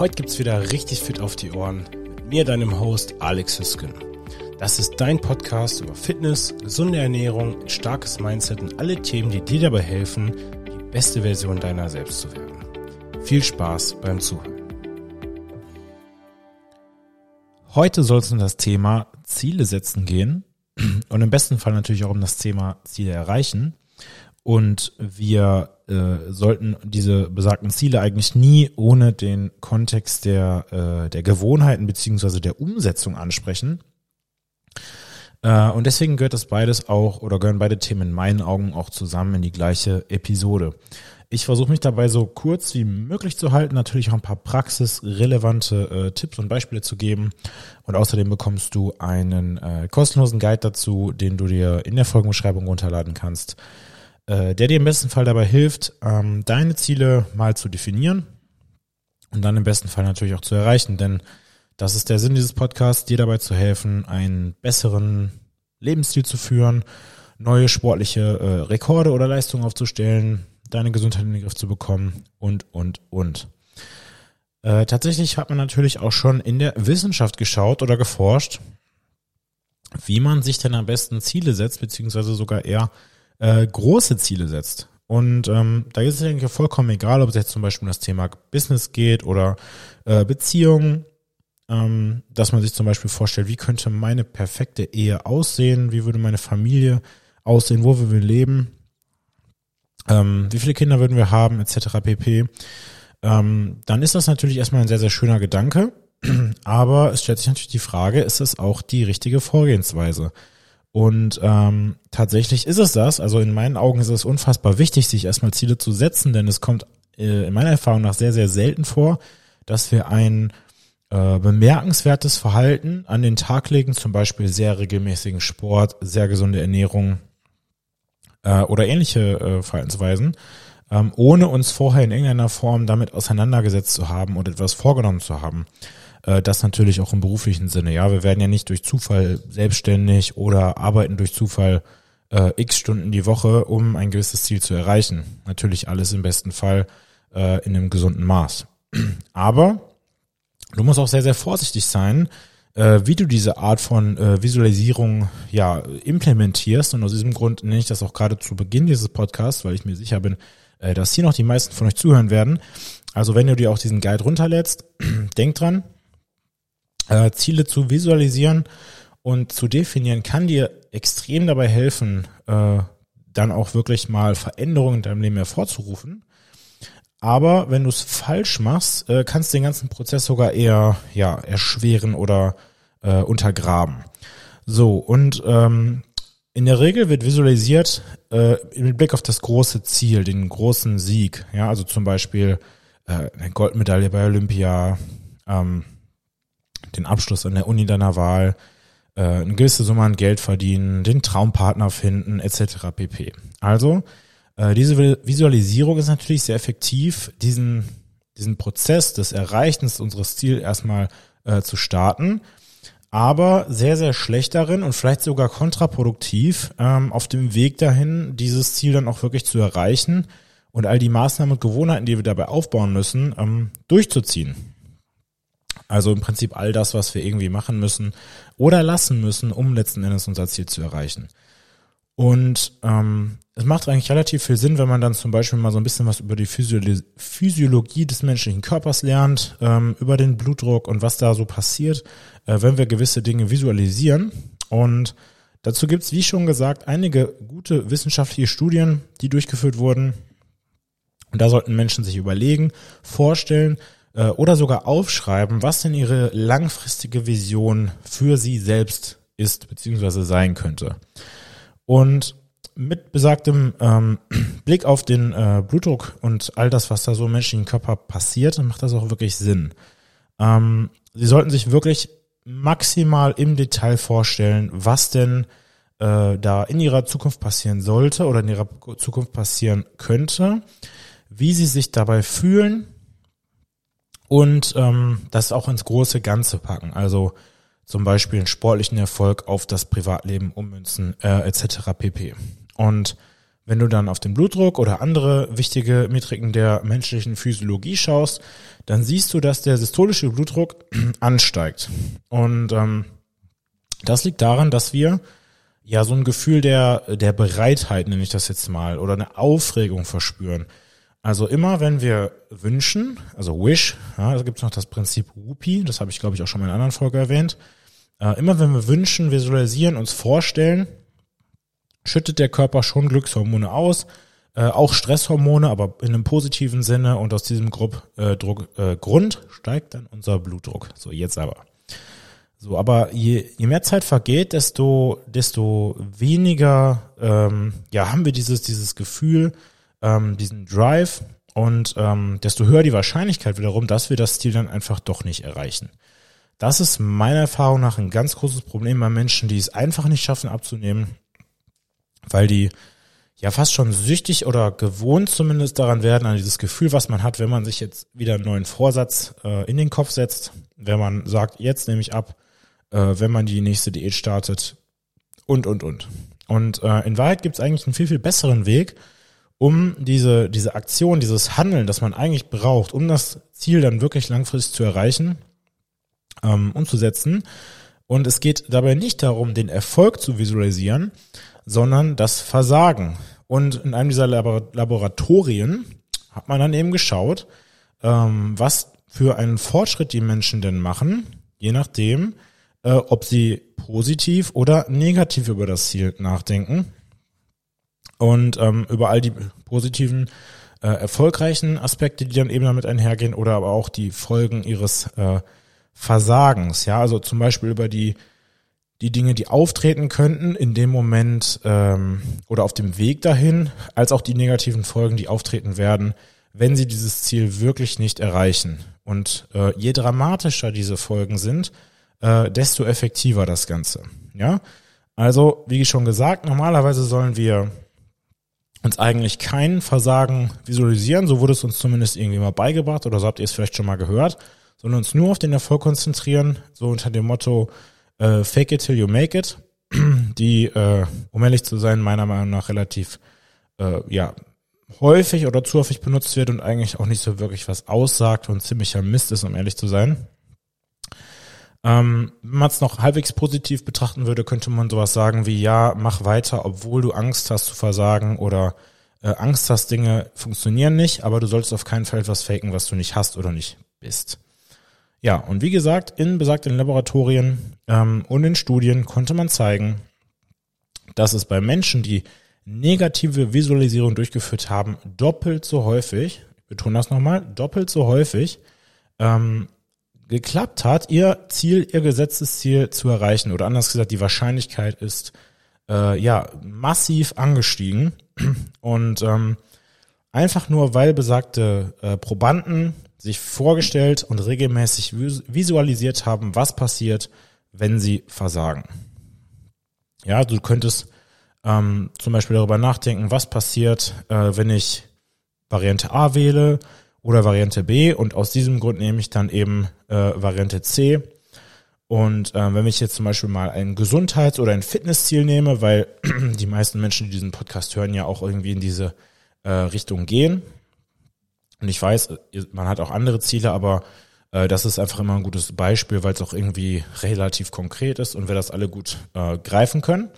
Heute gibt's wieder richtig fit auf die Ohren mit mir, deinem Host Alex Hüsken. Das ist dein Podcast über Fitness, gesunde Ernährung, starkes Mindset und alle Themen, die dir dabei helfen, die beste Version deiner selbst zu werden. Viel Spaß beim Zuhören. Heute soll es um das Thema Ziele setzen gehen und im besten Fall natürlich auch um das Thema Ziele erreichen. Und wir äh, sollten diese besagten Ziele eigentlich nie ohne den Kontext der, äh, der Gewohnheiten beziehungsweise der Umsetzung ansprechen. Äh, und deswegen gehört das beides auch oder gehören beide Themen in meinen Augen auch zusammen in die gleiche Episode. Ich versuche mich dabei so kurz wie möglich zu halten, natürlich auch ein paar praxisrelevante äh, Tipps und Beispiele zu geben. Und außerdem bekommst du einen äh, kostenlosen Guide dazu, den du dir in der Folgenbeschreibung runterladen kannst, der dir im besten Fall dabei hilft, ähm, deine Ziele mal zu definieren und dann im besten Fall natürlich auch zu erreichen. Denn das ist der Sinn dieses Podcasts, dir dabei zu helfen, einen besseren Lebensstil zu führen, neue sportliche äh, Rekorde oder Leistungen aufzustellen, deine Gesundheit in den Griff zu bekommen und, und, und. Äh, tatsächlich hat man natürlich auch schon in der Wissenschaft geschaut oder geforscht, wie man sich denn am besten Ziele setzt, beziehungsweise sogar eher äh, große Ziele setzt. Und ähm, da ist es eigentlich vollkommen egal, ob es jetzt zum Beispiel um das Thema Business geht oder äh, Beziehungen, ähm, dass man sich zum Beispiel vorstellt, wie könnte meine perfekte Ehe aussehen, wie würde meine Familie aussehen, wo wir leben ähm, wie viele Kinder würden wir haben, etc. pp. Ähm, dann ist das natürlich erstmal ein sehr, sehr schöner Gedanke, aber es stellt sich natürlich die Frage, ist es auch die richtige Vorgehensweise? Und ähm, tatsächlich ist es das. Also in meinen Augen ist es unfassbar wichtig, sich erstmal Ziele zu setzen, denn es kommt äh, in meiner Erfahrung nach sehr, sehr selten vor, dass wir ein äh, bemerkenswertes Verhalten an den Tag legen, zum Beispiel sehr regelmäßigen Sport, sehr gesunde Ernährung, äh, oder ähnliche äh, Verhaltensweisen, ähm, ohne uns vorher in irgendeiner Form damit auseinandergesetzt zu haben und etwas vorgenommen zu haben. Äh, das natürlich auch im beruflichen Sinne. Ja, wir werden ja nicht durch Zufall selbstständig oder arbeiten durch Zufall äh, x Stunden die Woche, um ein gewisses Ziel zu erreichen. Natürlich alles im besten Fall äh, in einem gesunden Maß. Aber du musst auch sehr, sehr vorsichtig sein, äh, wie du diese Art von äh, Visualisierung ja implementierst. Und aus diesem Grund nenne ich das auch gerade zu Beginn dieses Podcasts, weil ich mir sicher bin, äh, dass hier noch die meisten von euch zuhören werden. Also wenn du dir auch diesen Guide runterlädst, denk dran, äh, Ziele zu visualisieren und zu definieren, kann dir extrem dabei helfen, äh, dann auch wirklich mal Veränderungen in deinem Leben hervorzurufen. Aber wenn du es falsch machst, äh, kannst du den ganzen Prozess sogar eher ja erschweren oder äh, untergraben. So und ähm, in der Regel wird visualisiert äh, mit Blick auf das große Ziel, den großen Sieg. Ja, also zum Beispiel äh, eine Goldmedaille bei Olympia, ähm, den Abschluss an der Uni deiner Wahl, äh, eine gewisse Summe an Geld verdienen, den Traumpartner finden, etc. pp. Also äh, diese Visualisierung ist natürlich sehr effektiv, diesen, diesen Prozess des Erreichens unseres Ziels erstmal äh, zu starten, aber sehr, sehr schlecht darin und vielleicht sogar kontraproduktiv ähm, auf dem Weg dahin, dieses Ziel dann auch wirklich zu erreichen und all die Maßnahmen und Gewohnheiten, die wir dabei aufbauen müssen, ähm, durchzuziehen. Also im Prinzip all das, was wir irgendwie machen müssen oder lassen müssen, um letzten Endes unser Ziel zu erreichen. Und ähm, es macht eigentlich relativ viel Sinn, wenn man dann zum Beispiel mal so ein bisschen was über die Physiolo Physiologie des menschlichen Körpers lernt, ähm, über den Blutdruck und was da so passiert, äh, wenn wir gewisse Dinge visualisieren. Und dazu gibt's, wie schon gesagt, einige gute wissenschaftliche Studien, die durchgeführt wurden. Und da sollten Menschen sich überlegen, vorstellen äh, oder sogar aufschreiben, was denn ihre langfristige Vision für sie selbst ist, beziehungsweise sein könnte. Und mit besagtem ähm, Blick auf den äh, Blutdruck und all das, was da so im menschlichen Körper passiert, macht das auch wirklich Sinn. Ähm, Sie sollten sich wirklich maximal im Detail vorstellen, was denn äh, da in Ihrer Zukunft passieren sollte oder in Ihrer Zukunft passieren könnte, wie Sie sich dabei fühlen und ähm, das auch ins große Ganze packen. Also zum Beispiel einen sportlichen Erfolg auf das Privatleben ummünzen äh, etc. pp. Und wenn du dann auf den Blutdruck oder andere wichtige Metriken der menschlichen Physiologie schaust, dann siehst du, dass der systolische Blutdruck ansteigt. Und ähm, das liegt daran, dass wir ja so ein Gefühl der, der Bereitheit, nenne ich das jetzt mal, oder eine Aufregung verspüren. Also immer, wenn wir wünschen, also wish, ja, da gibt es noch das Prinzip Whoopi, das habe ich, glaube ich, auch schon mal in einer anderen Folge erwähnt. Äh, immer wenn wir wünschen, visualisieren, uns vorstellen, schüttet der Körper schon Glückshormone aus, äh, auch Stresshormone, aber in einem positiven Sinne und aus diesem Grupp, äh, Druck, äh, Grund steigt dann unser Blutdruck. So, jetzt aber. So, aber je, je mehr Zeit vergeht, desto, desto weniger ähm, ja, haben wir dieses, dieses Gefühl, ähm, diesen Drive und ähm, desto höher die Wahrscheinlichkeit wiederum, dass wir das Ziel dann einfach doch nicht erreichen. Das ist meiner Erfahrung nach ein ganz großes Problem bei Menschen, die es einfach nicht schaffen abzunehmen, weil die ja fast schon süchtig oder gewohnt zumindest daran werden, an dieses Gefühl, was man hat, wenn man sich jetzt wieder einen neuen Vorsatz äh, in den Kopf setzt, wenn man sagt, jetzt nehme ich ab, äh, wenn man die nächste Diät startet und, und, und. Und äh, in Wahrheit gibt es eigentlich einen viel, viel besseren Weg, um diese, diese Aktion, dieses Handeln, das man eigentlich braucht, um das Ziel dann wirklich langfristig zu erreichen, ähm, umzusetzen. Und es geht dabei nicht darum, den Erfolg zu visualisieren, sondern das Versagen. Und in einem dieser Laboratorien hat man dann eben geschaut, ähm, was für einen Fortschritt die Menschen denn machen, je nachdem, äh, ob sie positiv oder negativ über das Ziel nachdenken und ähm, über all die positiven, äh, erfolgreichen Aspekte, die dann eben damit einhergehen oder aber auch die Folgen ihres äh, Versagens. Ja, also zum Beispiel über die die Dinge, die auftreten könnten in dem Moment ähm, oder auf dem Weg dahin, als auch die negativen Folgen, die auftreten werden, wenn sie dieses Ziel wirklich nicht erreichen. Und äh, je dramatischer diese Folgen sind, äh, desto effektiver das Ganze. Ja, also wie schon gesagt, normalerweise sollen wir uns eigentlich kein Versagen visualisieren, so wurde es uns zumindest irgendwie mal beigebracht oder so habt ihr es vielleicht schon mal gehört, sondern uns nur auf den Erfolg konzentrieren, so unter dem Motto äh, Fake it till you make it, die, äh, um ehrlich zu sein, meiner Meinung nach relativ äh, ja häufig oder zu häufig benutzt wird und eigentlich auch nicht so wirklich was aussagt und ziemlicher Mist ist, um ehrlich zu sein. Ähm, wenn man es noch halbwegs positiv betrachten würde, könnte man sowas sagen wie, ja, mach weiter, obwohl du Angst hast zu versagen oder äh, Angst hast, Dinge funktionieren nicht, aber du solltest auf keinen Fall etwas faken, was du nicht hast oder nicht bist. Ja, und wie gesagt, in besagten Laboratorien ähm, und in Studien konnte man zeigen, dass es bei Menschen, die negative Visualisierung durchgeführt haben, doppelt so häufig, ich betone das nochmal, doppelt so häufig ähm, geklappt hat, ihr Ziel, ihr gesetztes Ziel zu erreichen. Oder anders gesagt, die Wahrscheinlichkeit ist äh, ja massiv angestiegen. Und ähm, einfach nur, weil besagte äh, Probanden sich vorgestellt und regelmäßig visualisiert haben, was passiert, wenn sie versagen. Ja, du könntest ähm, zum Beispiel darüber nachdenken, was passiert, äh, wenn ich Variante A wähle oder Variante B und aus diesem Grund nehme ich dann eben äh, Variante C. Und äh, wenn ich jetzt zum Beispiel mal ein Gesundheits- oder ein Fitnessziel nehme, weil die meisten Menschen, die diesen Podcast hören, ja auch irgendwie in diese äh, Richtung gehen. Und ich weiß, man hat auch andere Ziele, aber äh, das ist einfach immer ein gutes Beispiel, weil es auch irgendwie relativ konkret ist und wir das alle gut äh, greifen können.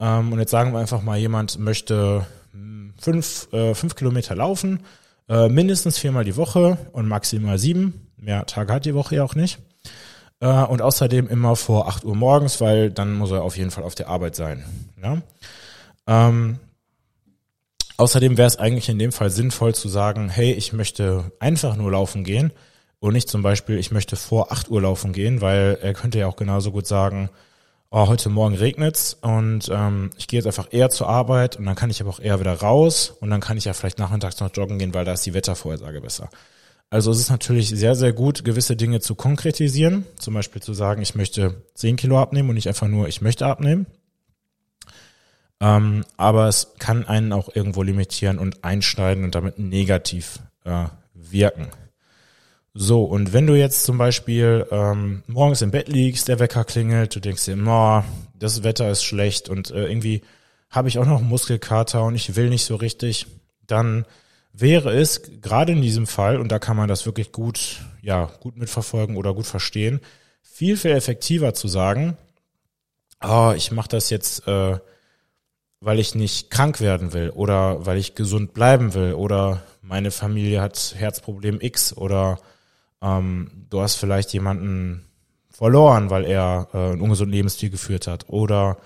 Ähm, und jetzt sagen wir einfach mal, jemand möchte hm, fünf, äh, fünf Kilometer laufen äh, mindestens viermal die Woche und maximal sieben. Mehr Tage hat die Woche ja auch nicht. Äh, und außerdem immer vor 8 Uhr morgens, weil dann muss er auf jeden Fall auf der Arbeit sein. Ja? Ähm, außerdem wäre es eigentlich in dem Fall sinnvoll zu sagen, hey, ich möchte einfach nur laufen gehen und nicht zum Beispiel, ich möchte vor 8 Uhr laufen gehen, weil er könnte ja auch genauso gut sagen, oh, heute Morgen regnet's und ähm, ich gehe jetzt einfach eher zur Arbeit und dann kann ich aber auch eher wieder raus und dann kann ich ja vielleicht nachmittags noch joggen gehen, weil da ist die Wettervorhersage besser. Also es ist natürlich sehr, sehr gut, gewisse Dinge zu konkretisieren. Zum Beispiel zu sagen, ich möchte 10 Kilo abnehmen und nicht einfach nur, ich möchte abnehmen. Ähm, aber es kann einen auch irgendwo limitieren und einschneiden und damit negativ äh, wirken. So, und wenn du jetzt zum Beispiel ähm, morgens im Bett liegst, der Wecker klingelt, du denkst dir, oh, das Wetter ist schlecht und äh, irgendwie habe ich auch noch Muskelkater und ich will nicht so richtig, dann wäre es gerade in diesem Fall, und da kann man das wirklich gut, ja, gut mitverfolgen oder gut verstehen, viel, viel effektiver zu sagen, oh, ich mache das jetzt, äh, weil ich nicht krank werden will oder weil ich gesund bleiben will oder meine Familie hat Herzproblem X oder ähm, du hast vielleicht jemanden verloren, weil er äh, einen ungesunden Lebensstil geführt hat oder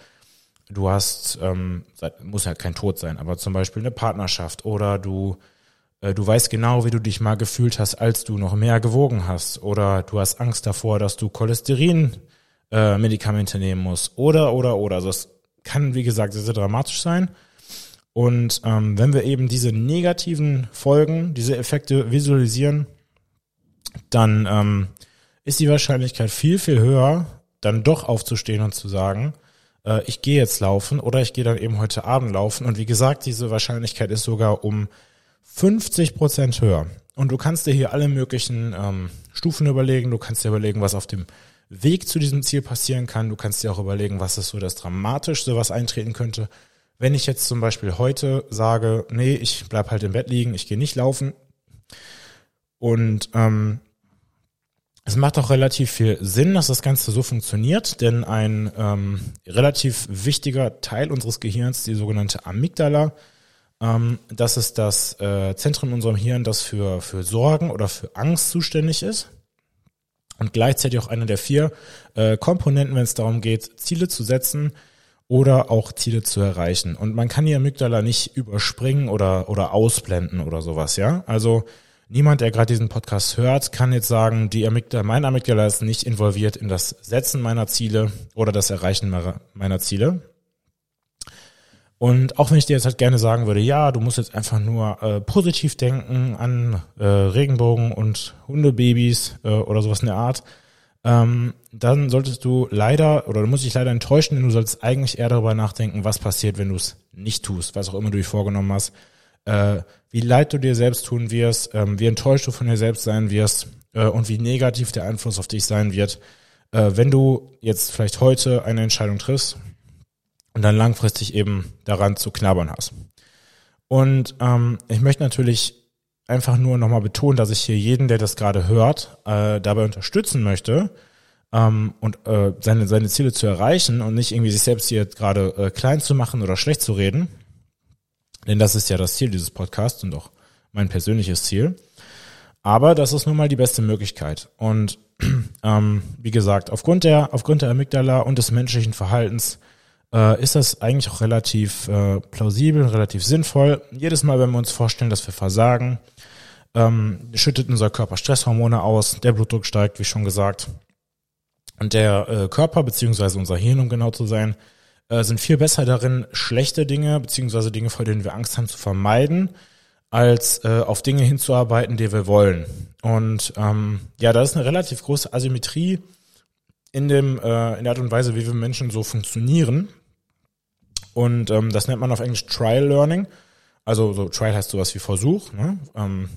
du hast, ähm, muss halt kein Tod sein, aber zum Beispiel eine Partnerschaft oder du äh, du weißt genau, wie du dich mal gefühlt hast, als du noch mehr gewogen hast oder du hast Angst davor, dass du Cholesterin äh, nehmen musst oder oder oder. Also das kann wie gesagt sehr, sehr dramatisch sein. Und ähm, wenn wir eben diese negativen Folgen, diese Effekte visualisieren, dann ähm, ist die Wahrscheinlichkeit viel, viel höher, dann doch aufzustehen und zu sagen, äh, ich gehe jetzt laufen oder ich gehe dann eben heute Abend laufen. Und wie gesagt, diese Wahrscheinlichkeit ist sogar um 50 Prozent höher. Und du kannst dir hier alle möglichen ähm, Stufen überlegen. Du kannst dir überlegen, was auf dem Weg zu diesem Ziel passieren kann. Du kannst dir auch überlegen, was ist so das Dramatischste, was eintreten könnte. Wenn ich jetzt zum Beispiel heute sage, nee, ich bleib halt im Bett liegen, ich gehe nicht laufen. Und ähm, es macht auch relativ viel Sinn, dass das Ganze so funktioniert, denn ein ähm, relativ wichtiger Teil unseres Gehirns, die sogenannte Amygdala, ähm, das ist das äh, Zentrum in unserem Hirn, das für, für Sorgen oder für Angst zuständig ist. Und gleichzeitig auch eine der vier äh, Komponenten, wenn es darum geht, Ziele zu setzen oder auch Ziele zu erreichen. Und man kann die Amygdala nicht überspringen oder, oder ausblenden oder sowas, ja. Also niemand, der gerade diesen Podcast hört, kann jetzt sagen, die Amygdala, mein Amygdala ist nicht involviert in das Setzen meiner Ziele oder das Erreichen meiner Ziele. Und auch wenn ich dir jetzt halt gerne sagen würde, ja, du musst jetzt einfach nur äh, positiv denken an äh, Regenbogen und Hundebabys äh, oder sowas in der Art, ähm, dann solltest du leider oder du musst dich leider enttäuschen, denn du solltest eigentlich eher darüber nachdenken, was passiert, wenn du es nicht tust, was auch immer du dir vorgenommen hast, äh, wie leid du dir selbst tun wirst, ähm, wie enttäuscht du von dir selbst sein wirst äh, und wie negativ der Einfluss auf dich sein wird, äh, wenn du jetzt vielleicht heute eine Entscheidung triffst und dann langfristig eben daran zu knabbern hast. Und ähm, ich möchte natürlich einfach nur nochmal betonen, dass ich hier jeden, der das gerade hört, äh, dabei unterstützen möchte ähm, und äh, seine, seine Ziele zu erreichen und nicht irgendwie sich selbst hier gerade äh, klein zu machen oder schlecht zu reden. Denn das ist ja das Ziel dieses Podcasts und auch mein persönliches Ziel. Aber das ist nun mal die beste Möglichkeit. Und ähm, wie gesagt, aufgrund der, aufgrund der Amygdala und des menschlichen Verhaltens äh, ist das eigentlich auch relativ äh, plausibel, relativ sinnvoll. Jedes Mal, wenn wir uns vorstellen, dass wir versagen, ähm, schüttet unser Körper Stresshormone aus, der Blutdruck steigt, wie schon gesagt. Und der äh, Körper, beziehungsweise unser Hirn, um genau zu sein, äh, sind viel besser darin, schlechte Dinge, beziehungsweise Dinge, vor denen wir Angst haben, zu vermeiden, als äh, auf Dinge hinzuarbeiten, die wir wollen. Und ähm, ja, da ist eine relativ große Asymmetrie in dem äh, in der Art und Weise, wie wir Menschen so funktionieren. Und ähm, das nennt man auf Englisch Trial Learning. Also so Trial heißt sowas wie Versuch. Ne? Ähm,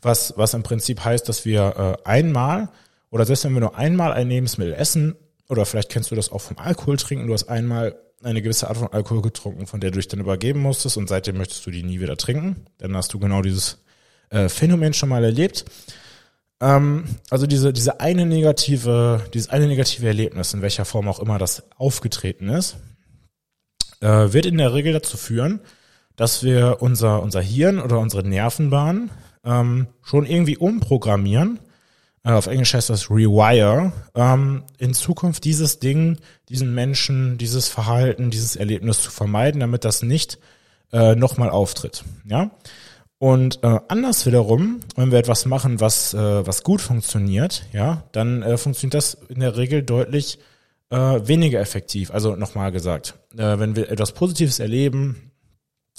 was, was im Prinzip heißt, dass wir äh, einmal oder selbst wenn wir nur einmal ein Lebensmittel essen, oder vielleicht kennst du das auch vom Alkohol trinken, du hast einmal eine gewisse Art von Alkohol getrunken, von der du dich dann übergeben musstest und seitdem möchtest du die nie wieder trinken. Dann hast du genau dieses äh, Phänomen schon mal erlebt. Ähm, also diese, diese eine negative, dieses eine negative Erlebnis, in welcher Form auch immer das aufgetreten ist, äh, wird in der Regel dazu führen, dass wir unser, unser Hirn oder unsere Nervenbahn ähm, schon irgendwie umprogrammieren. Äh, auf Englisch heißt das Rewire. Ähm, in Zukunft dieses Ding, diesen Menschen, dieses Verhalten, dieses Erlebnis zu vermeiden, damit das nicht äh, nochmal auftritt. Ja. Und äh, anders wiederum, wenn wir etwas machen, was, äh, was gut funktioniert, ja, dann äh, funktioniert das in der Regel deutlich äh, weniger effektiv. Also nochmal gesagt, äh, wenn wir etwas Positives erleben,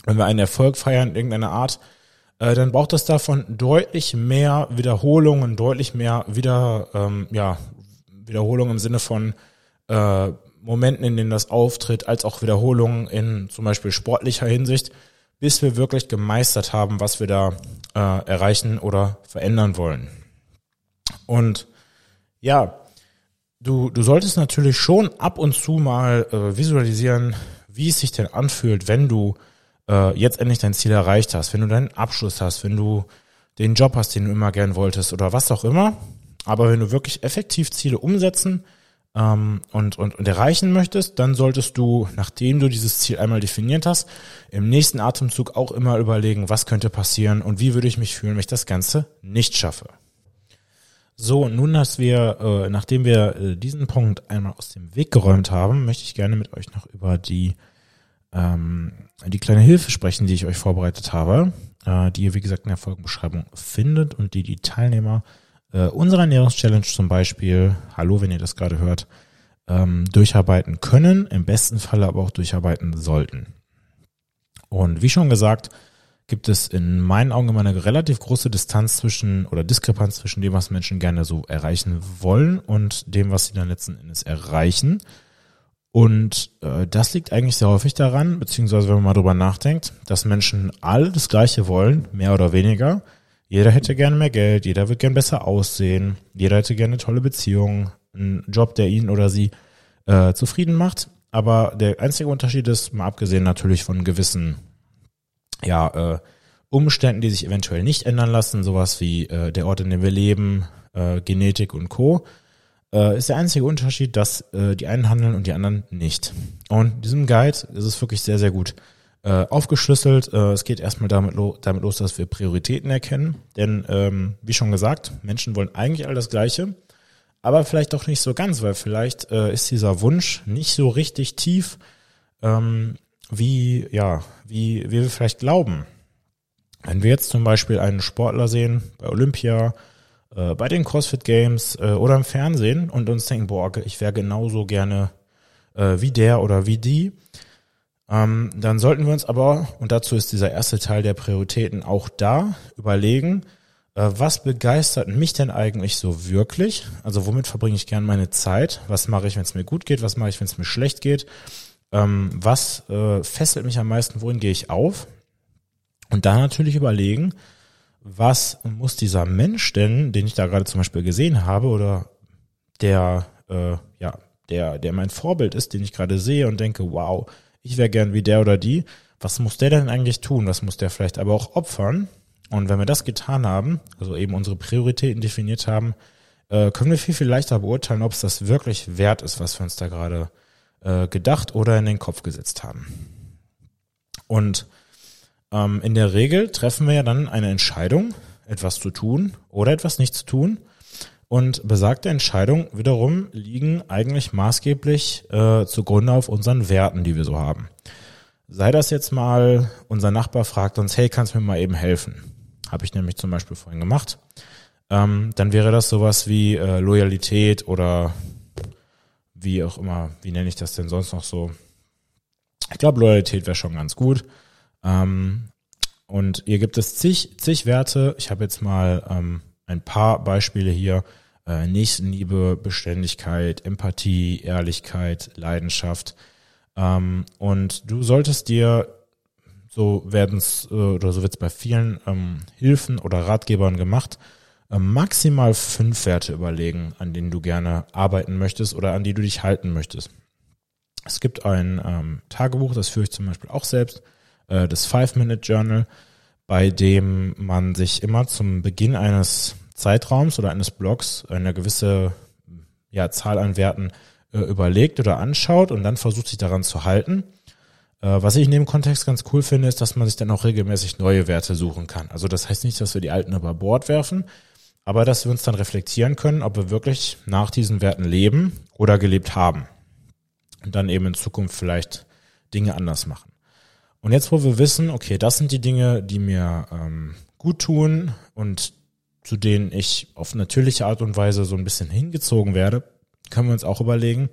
wenn wir einen Erfolg feiern in irgendeiner Art, äh, dann braucht es davon deutlich mehr Wiederholungen, deutlich mehr wieder, ähm, ja, Wiederholungen im Sinne von äh, Momenten, in denen das auftritt, als auch Wiederholungen in zum Beispiel sportlicher Hinsicht bis wir wirklich gemeistert haben, was wir da äh, erreichen oder verändern wollen. Und ja, du, du solltest natürlich schon ab und zu mal äh, visualisieren, wie es sich denn anfühlt, wenn du äh, jetzt endlich dein Ziel erreicht hast, wenn du deinen Abschluss hast, wenn du den Job hast, den du immer gern wolltest oder was auch immer. Aber wenn du wirklich effektiv Ziele umsetzen ähm, und, und, und erreichen möchtest, dann solltest du, nachdem du dieses Ziel einmal definiert hast, im nächsten Atemzug auch immer überlegen, was könnte passieren und wie würde ich mich fühlen, wenn ich das Ganze nicht schaffe. So, nun, dass wir, äh, nachdem wir äh, diesen Punkt einmal aus dem Weg geräumt haben, möchte ich gerne mit euch noch über die ähm, die kleine Hilfe sprechen, die ich euch vorbereitet habe, äh, die ihr, wie gesagt, in der Folgenbeschreibung findet und die die Teilnehmer äh, unserer Ernährungschallenge zum Beispiel, hallo, wenn ihr das gerade hört, ähm, durcharbeiten können, im besten Falle aber auch durcharbeiten sollten. Und wie schon gesagt, gibt es in meinen Augen immer eine relativ große Distanz zwischen oder Diskrepanz zwischen dem, was Menschen gerne so erreichen wollen und dem, was sie dann letzten Endes erreichen. Und äh, das liegt eigentlich sehr häufig daran, beziehungsweise wenn man mal drüber nachdenkt, dass Menschen alle das Gleiche wollen, mehr oder weniger. Jeder hätte gerne mehr Geld, jeder wird gern besser aussehen, jeder hätte gerne eine tolle Beziehung, einen Job, der ihn oder sie äh, zufrieden macht. Aber der einzige Unterschied ist, mal abgesehen natürlich von gewissen ja, äh, Umständen, die sich eventuell nicht ändern lassen, sowas wie äh, der Ort, in dem wir leben, äh, Genetik und Co., äh, ist der einzige Unterschied, dass äh, die einen handeln und die anderen nicht. Und diesem Guide ist es wirklich sehr, sehr gut äh, aufgeschlüsselt. Äh, es geht erstmal damit, lo damit los, dass wir Prioritäten erkennen. Denn, ähm, wie schon gesagt, Menschen wollen eigentlich all das Gleiche, aber vielleicht doch nicht so ganz, weil vielleicht äh, ist dieser Wunsch nicht so richtig tief, ähm, wie, ja, wie, wie wir vielleicht glauben. Wenn wir jetzt zum Beispiel einen Sportler sehen bei Olympia, äh, bei den CrossFit Games äh, oder im Fernsehen und uns denken, boah, ich wäre genauso gerne äh, wie der oder wie die, ähm, dann sollten wir uns aber, und dazu ist dieser erste Teil der Prioritäten auch da, überlegen, äh, was begeistert mich denn eigentlich so wirklich? Also womit verbringe ich gern meine Zeit? Was mache ich, wenn es mir gut geht? Was mache ich, wenn es mir schlecht geht? Ähm, was äh, fesselt mich am meisten? Wohin gehe ich auf? Und dann natürlich überlegen, was muss dieser Mensch denn, den ich da gerade zum Beispiel gesehen habe, oder der, äh, ja, der, der mein Vorbild ist, den ich gerade sehe und denke, wow, ich wäre gern wie der oder die, was muss der denn eigentlich tun? Was muss der vielleicht aber auch opfern? Und wenn wir das getan haben, also eben unsere Prioritäten definiert haben, äh, können wir viel, viel leichter beurteilen, ob es das wirklich wert ist, was wir uns da gerade äh, gedacht oder in den Kopf gesetzt haben. Und ähm, in der Regel treffen wir ja dann eine Entscheidung, etwas zu tun oder etwas nicht zu tun. Und besagte Entscheidungen wiederum liegen eigentlich maßgeblich äh, zugrunde auf unseren Werten, die wir so haben. Sei das jetzt mal, unser Nachbar fragt uns, hey, kannst du mir mal eben helfen? Habe ich nämlich zum Beispiel vorhin gemacht. Ähm, dann wäre das sowas wie äh, Loyalität oder wie auch immer, wie nenne ich das denn sonst noch so? Ich glaube, Loyalität wäre schon ganz gut. Ähm, und hier gibt es zig, zig Werte. Ich habe jetzt mal ähm, ein paar Beispiele hier. Äh, Nächstenliebe, Beständigkeit, Empathie, Ehrlichkeit, Leidenschaft. Ähm, und du solltest dir, so werden es, äh, oder so wird es bei vielen ähm, Hilfen oder Ratgebern gemacht, äh, maximal fünf Werte überlegen, an denen du gerne arbeiten möchtest oder an die du dich halten möchtest. Es gibt ein ähm, Tagebuch, das führe ich zum Beispiel auch selbst äh, das Five-Minute-Journal, bei dem man sich immer zum Beginn eines Zeitraums oder eines Blogs eine gewisse ja, Zahl an Werten äh, überlegt oder anschaut und dann versucht sich daran zu halten. Äh, was ich in dem Kontext ganz cool finde, ist, dass man sich dann auch regelmäßig neue Werte suchen kann. Also das heißt nicht, dass wir die alten über Bord werfen, aber dass wir uns dann reflektieren können, ob wir wirklich nach diesen Werten leben oder gelebt haben. Und dann eben in Zukunft vielleicht Dinge anders machen. Und jetzt, wo wir wissen, okay, das sind die Dinge, die mir ähm, gut tun und zu denen ich auf natürliche Art und Weise so ein bisschen hingezogen werde, können wir uns auch überlegen,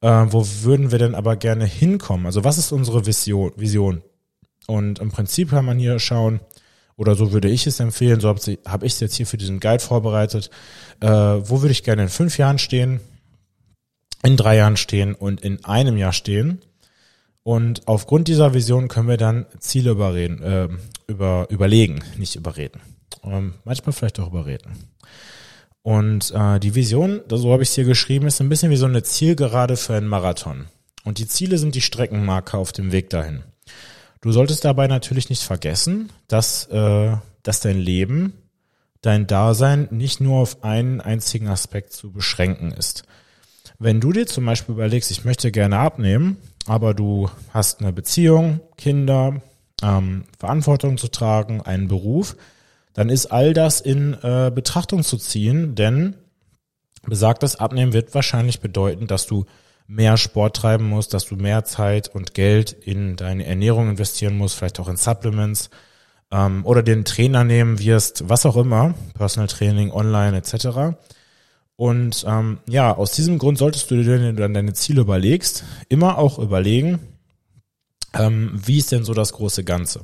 äh, wo würden wir denn aber gerne hinkommen? Also was ist unsere Vision? Vision? Und im Prinzip kann man hier schauen, oder so würde ich es empfehlen, so habe hab ich es jetzt hier für diesen Guide vorbereitet, äh, wo würde ich gerne in fünf Jahren stehen, in drei Jahren stehen und in einem Jahr stehen und aufgrund dieser Vision können wir dann Ziele überreden, äh, über, überlegen, nicht überreden. Ähm, manchmal vielleicht auch überreden. Und äh, die Vision, so habe ich es hier geschrieben, ist ein bisschen wie so eine Zielgerade für einen Marathon. Und die Ziele sind die Streckenmarker auf dem Weg dahin. Du solltest dabei natürlich nicht vergessen, dass, äh, dass dein Leben, dein Dasein nicht nur auf einen einzigen Aspekt zu beschränken ist. Wenn du dir zum Beispiel überlegst, ich möchte gerne abnehmen, aber du hast eine Beziehung, Kinder, ähm, Verantwortung zu tragen, einen Beruf, dann ist all das in äh, Betrachtung zu ziehen, denn besagtes Abnehmen wird wahrscheinlich bedeuten, dass du mehr Sport treiben musst, dass du mehr Zeit und Geld in deine Ernährung investieren musst, vielleicht auch in Supplements ähm, oder den Trainer nehmen wirst, was auch immer, Personal Training, Online etc. Und ähm, ja, aus diesem Grund solltest du dir, wenn du dann deine Ziele überlegst, immer auch überlegen, ähm, wie ist denn so das große Ganze?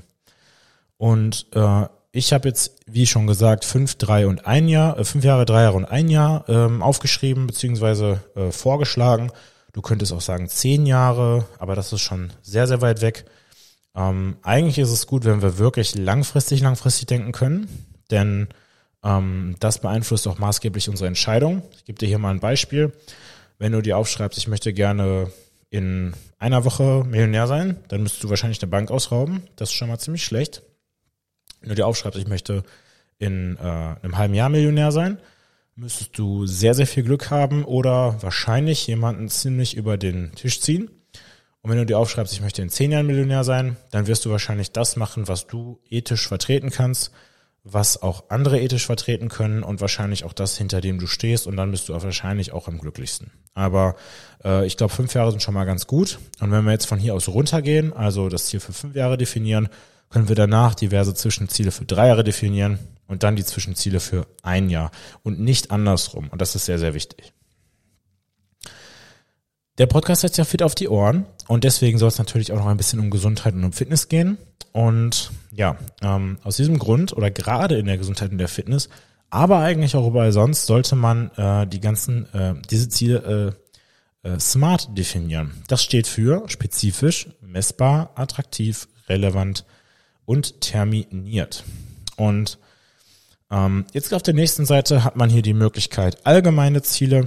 Und äh, ich habe jetzt, wie schon gesagt, fünf, drei und ein Jahr, äh, fünf Jahre, drei Jahre und ein Jahr ähm, aufgeschrieben beziehungsweise äh, vorgeschlagen. Du könntest auch sagen zehn Jahre, aber das ist schon sehr, sehr weit weg. Ähm, eigentlich ist es gut, wenn wir wirklich langfristig, langfristig denken können, denn das beeinflusst auch maßgeblich unsere Entscheidung. Ich gebe dir hier mal ein Beispiel. Wenn du dir aufschreibst, ich möchte gerne in einer Woche Millionär sein, dann müsstest du wahrscheinlich eine Bank ausrauben. Das ist schon mal ziemlich schlecht. Wenn du dir aufschreibst, ich möchte in äh, einem halben Jahr Millionär sein, müsstest du sehr, sehr viel Glück haben oder wahrscheinlich jemanden ziemlich über den Tisch ziehen. Und wenn du dir aufschreibst, ich möchte in zehn Jahren Millionär sein, dann wirst du wahrscheinlich das machen, was du ethisch vertreten kannst was auch andere ethisch vertreten können und wahrscheinlich auch das, hinter dem du stehst und dann bist du auch wahrscheinlich auch am glücklichsten. Aber äh, ich glaube, fünf Jahre sind schon mal ganz gut. Und wenn wir jetzt von hier aus runtergehen, also das Ziel für fünf Jahre definieren, können wir danach diverse Zwischenziele für drei Jahre definieren und dann die Zwischenziele für ein Jahr und nicht andersrum. Und das ist sehr, sehr wichtig. Der Podcast heißt ja fit auf die Ohren und deswegen soll es natürlich auch noch ein bisschen um Gesundheit und um Fitness gehen. Und ja, ähm, aus diesem Grund oder gerade in der Gesundheit und der Fitness, aber eigentlich auch überall sonst, sollte man äh, die ganzen, äh, diese Ziele äh, äh, smart definieren. Das steht für spezifisch, messbar, attraktiv, relevant und terminiert. Und ähm, jetzt auf der nächsten Seite hat man hier die Möglichkeit, allgemeine Ziele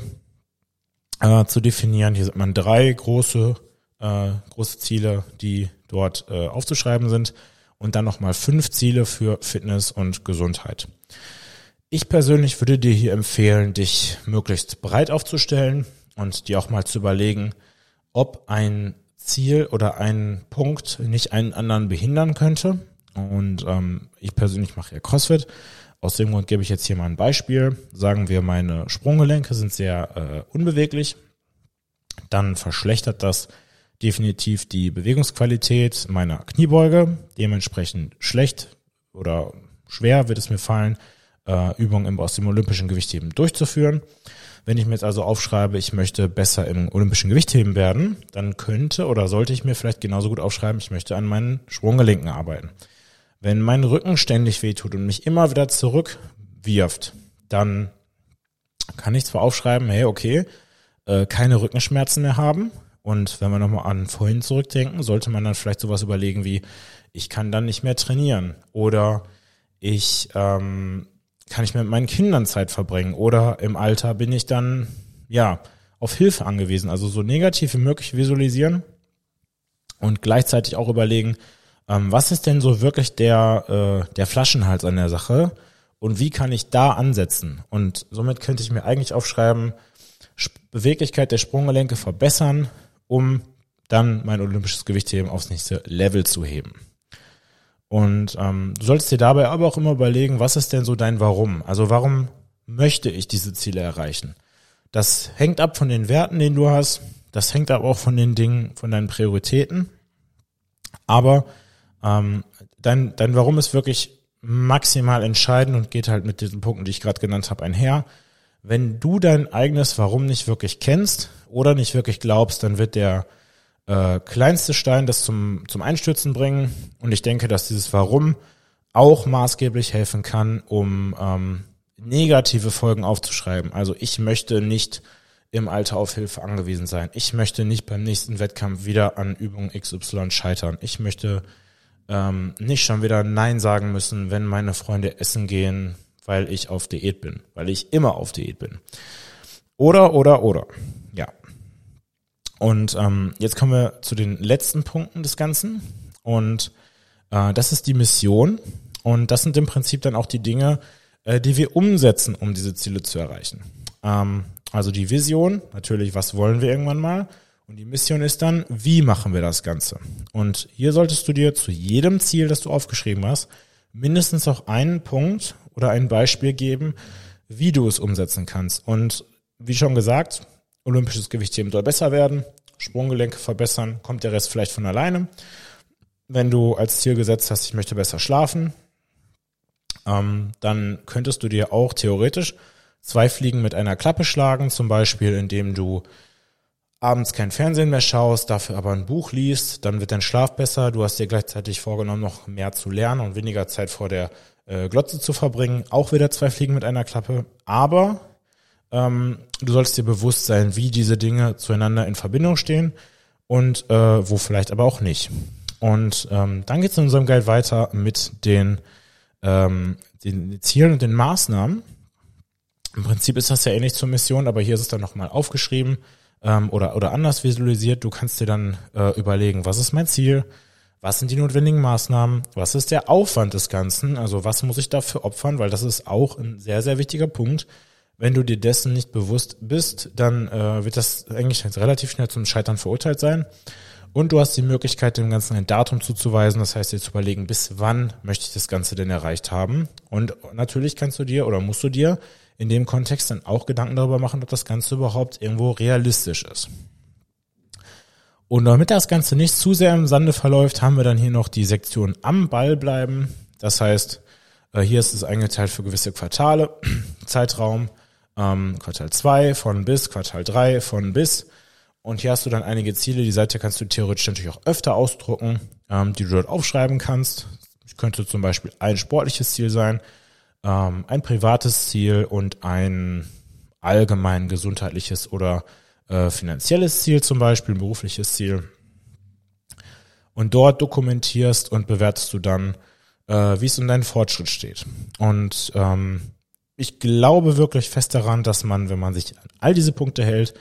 äh, zu definieren. Hier sind man drei große, äh, große Ziele, die dort äh, aufzuschreiben sind und dann nochmal fünf Ziele für Fitness und Gesundheit. Ich persönlich würde dir hier empfehlen, dich möglichst breit aufzustellen und dir auch mal zu überlegen, ob ein Ziel oder ein Punkt nicht einen anderen behindern könnte. Und ähm, ich persönlich mache ja CrossFit. Aus dem Grund gebe ich jetzt hier mal ein Beispiel. Sagen wir, meine Sprunggelenke sind sehr äh, unbeweglich. Dann verschlechtert das definitiv die Bewegungsqualität meiner Kniebeuge, dementsprechend schlecht oder schwer wird es mir fallen, äh, Übungen aus dem olympischen Gewichtheben durchzuführen. Wenn ich mir jetzt also aufschreibe, ich möchte besser im olympischen Gewichtheben werden, dann könnte oder sollte ich mir vielleicht genauso gut aufschreiben, ich möchte an meinen Sprunggelenken arbeiten. Wenn mein Rücken ständig wehtut und mich immer wieder zurückwirft, dann kann ich zwar aufschreiben, hey, okay, äh, keine Rückenschmerzen mehr haben, und wenn wir nochmal an vorhin zurückdenken, sollte man dann vielleicht sowas überlegen wie, ich kann dann nicht mehr trainieren. Oder ich ähm, kann ich mit meinen Kindern Zeit verbringen. Oder im Alter bin ich dann ja auf Hilfe angewiesen. Also so negativ wie möglich visualisieren und gleichzeitig auch überlegen, ähm, was ist denn so wirklich der, äh, der Flaschenhals an der Sache und wie kann ich da ansetzen? Und somit könnte ich mir eigentlich aufschreiben, Beweglichkeit der Sprunggelenke verbessern, um dann mein olympisches Gewichtheben aufs nächste Level zu heben. Und ähm, du solltest dir dabei aber auch immer überlegen, was ist denn so dein Warum? Also warum möchte ich diese Ziele erreichen? Das hängt ab von den Werten, den du hast. Das hängt aber auch von den Dingen, von deinen Prioritäten. Aber ähm, dein, dein Warum ist wirklich maximal entscheidend und geht halt mit diesen Punkten, die ich gerade genannt habe, einher. Wenn du dein eigenes Warum nicht wirklich kennst oder nicht wirklich glaubst, dann wird der äh, kleinste Stein das zum, zum Einstürzen bringen. Und ich denke, dass dieses Warum auch maßgeblich helfen kann, um ähm, negative Folgen aufzuschreiben. Also ich möchte nicht im Alter auf Hilfe angewiesen sein. Ich möchte nicht beim nächsten Wettkampf wieder an Übung XY scheitern. Ich möchte ähm, nicht schon wieder Nein sagen müssen, wenn meine Freunde essen gehen, weil ich auf Diät bin, weil ich immer auf Diät bin. Oder, oder, oder. Ja. Und ähm, jetzt kommen wir zu den letzten Punkten des Ganzen. Und äh, das ist die Mission. Und das sind im Prinzip dann auch die Dinge, äh, die wir umsetzen, um diese Ziele zu erreichen. Ähm, also die Vision, natürlich, was wollen wir irgendwann mal? Und die Mission ist dann, wie machen wir das Ganze? Und hier solltest du dir zu jedem Ziel, das du aufgeschrieben hast, mindestens auch einen Punkt oder ein Beispiel geben, wie du es umsetzen kannst. Und wie schon gesagt, olympisches Gewichtheben soll besser werden, Sprunggelenke verbessern, kommt der Rest vielleicht von alleine. Wenn du als Ziel gesetzt hast, ich möchte besser schlafen, ähm, dann könntest du dir auch theoretisch zwei Fliegen mit einer Klappe schlagen, zum Beispiel indem du abends kein Fernsehen mehr schaust, dafür aber ein Buch liest, dann wird dein Schlaf besser. Du hast dir gleichzeitig vorgenommen, noch mehr zu lernen und weniger Zeit vor der äh, Glotze zu verbringen. Auch wieder zwei Fliegen mit einer Klappe. Aber ähm, du solltest dir bewusst sein, wie diese Dinge zueinander in Verbindung stehen und äh, wo vielleicht aber auch nicht. Und ähm, dann geht es in unserem Guide weiter mit den, ähm, den Zielen und den Maßnahmen. Im Prinzip ist das ja ähnlich zur Mission, aber hier ist es dann nochmal aufgeschrieben ähm, oder, oder anders visualisiert. Du kannst dir dann äh, überlegen, was ist mein Ziel? Was sind die notwendigen Maßnahmen? Was ist der Aufwand des Ganzen? Also was muss ich dafür opfern? Weil das ist auch ein sehr, sehr wichtiger Punkt. Wenn du dir dessen nicht bewusst bist, dann äh, wird das eigentlich relativ schnell zum Scheitern verurteilt sein. Und du hast die Möglichkeit, dem Ganzen ein Datum zuzuweisen. Das heißt, dir zu überlegen, bis wann möchte ich das Ganze denn erreicht haben. Und natürlich kannst du dir oder musst du dir in dem Kontext dann auch Gedanken darüber machen, ob das Ganze überhaupt irgendwo realistisch ist. Und damit das Ganze nicht zu sehr im Sande verläuft, haben wir dann hier noch die Sektion am Ball bleiben. Das heißt, äh, hier ist es eingeteilt für gewisse Quartale, Zeitraum, ähm, Quartal 2 von bis, Quartal 3 von bis. Und hier hast du dann einige Ziele. Die Seite kannst du theoretisch natürlich auch öfter ausdrucken, ähm, die du dort aufschreiben kannst. Das könnte zum Beispiel ein sportliches Ziel sein, ähm, ein privates Ziel und ein allgemein gesundheitliches oder äh, finanzielles Ziel zum Beispiel, ein berufliches Ziel. Und dort dokumentierst und bewertest du dann, äh, wie es um deinen Fortschritt steht. Und ähm, ich glaube wirklich fest daran, dass man, wenn man sich an all diese Punkte hält,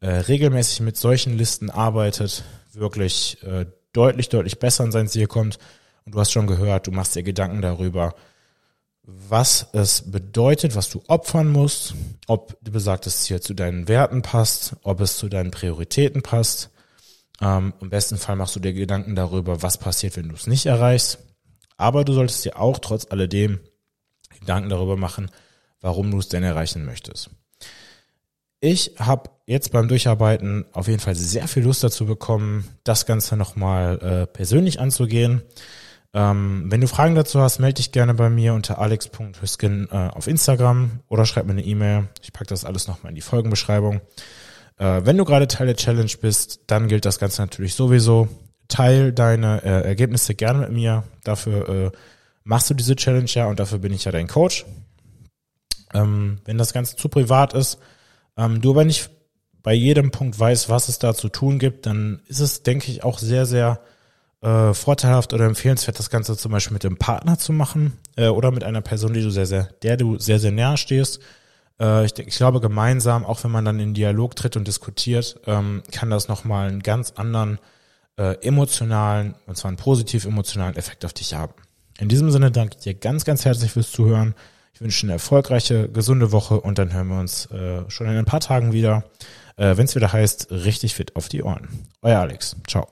äh, regelmäßig mit solchen Listen arbeitet, wirklich äh, deutlich, deutlich besser an sein Ziel kommt. Und du hast schon gehört, du machst dir Gedanken darüber, was es bedeutet, was du opfern musst, ob du besagtes Ziel zu deinen Werten passt, ob es zu deinen Prioritäten passt. Ähm, Im besten Fall machst du dir Gedanken darüber, was passiert, wenn du es nicht erreichst. Aber du solltest dir auch trotz alledem Gedanken darüber machen, warum du es denn erreichen möchtest. Ich habe jetzt beim Durcharbeiten auf jeden Fall sehr viel Lust dazu bekommen, das Ganze nochmal äh, persönlich anzugehen. Ähm, wenn du Fragen dazu hast, melde dich gerne bei mir unter alex.hüsken äh, auf Instagram oder schreib mir eine E-Mail. Ich packe das alles nochmal in die Folgenbeschreibung. Äh, wenn du gerade Teil der Challenge bist, dann gilt das Ganze natürlich sowieso. Teil deine äh, Ergebnisse gerne mit mir. Dafür äh, machst du diese Challenge ja und dafür bin ich ja dein Coach. Ähm, wenn das Ganze zu privat ist, ähm, du aber nicht bei jedem Punkt weißt, was es da zu tun gibt, dann ist es, denke ich, auch sehr, sehr äh, vorteilhaft oder empfehlenswert, das Ganze zum Beispiel mit dem Partner zu machen äh, oder mit einer Person, die du sehr, sehr, der du sehr, sehr näher stehst. Äh, ich, ich glaube, gemeinsam, auch wenn man dann in Dialog tritt und diskutiert, ähm, kann das nochmal einen ganz anderen äh, emotionalen, und zwar einen positiv emotionalen Effekt auf dich haben. In diesem Sinne danke ich dir ganz, ganz herzlich fürs Zuhören. Ich wünsche eine erfolgreiche, gesunde Woche und dann hören wir uns äh, schon in ein paar Tagen wieder, äh, wenn es wieder heißt, richtig fit auf die Ohren. Euer Alex. Ciao.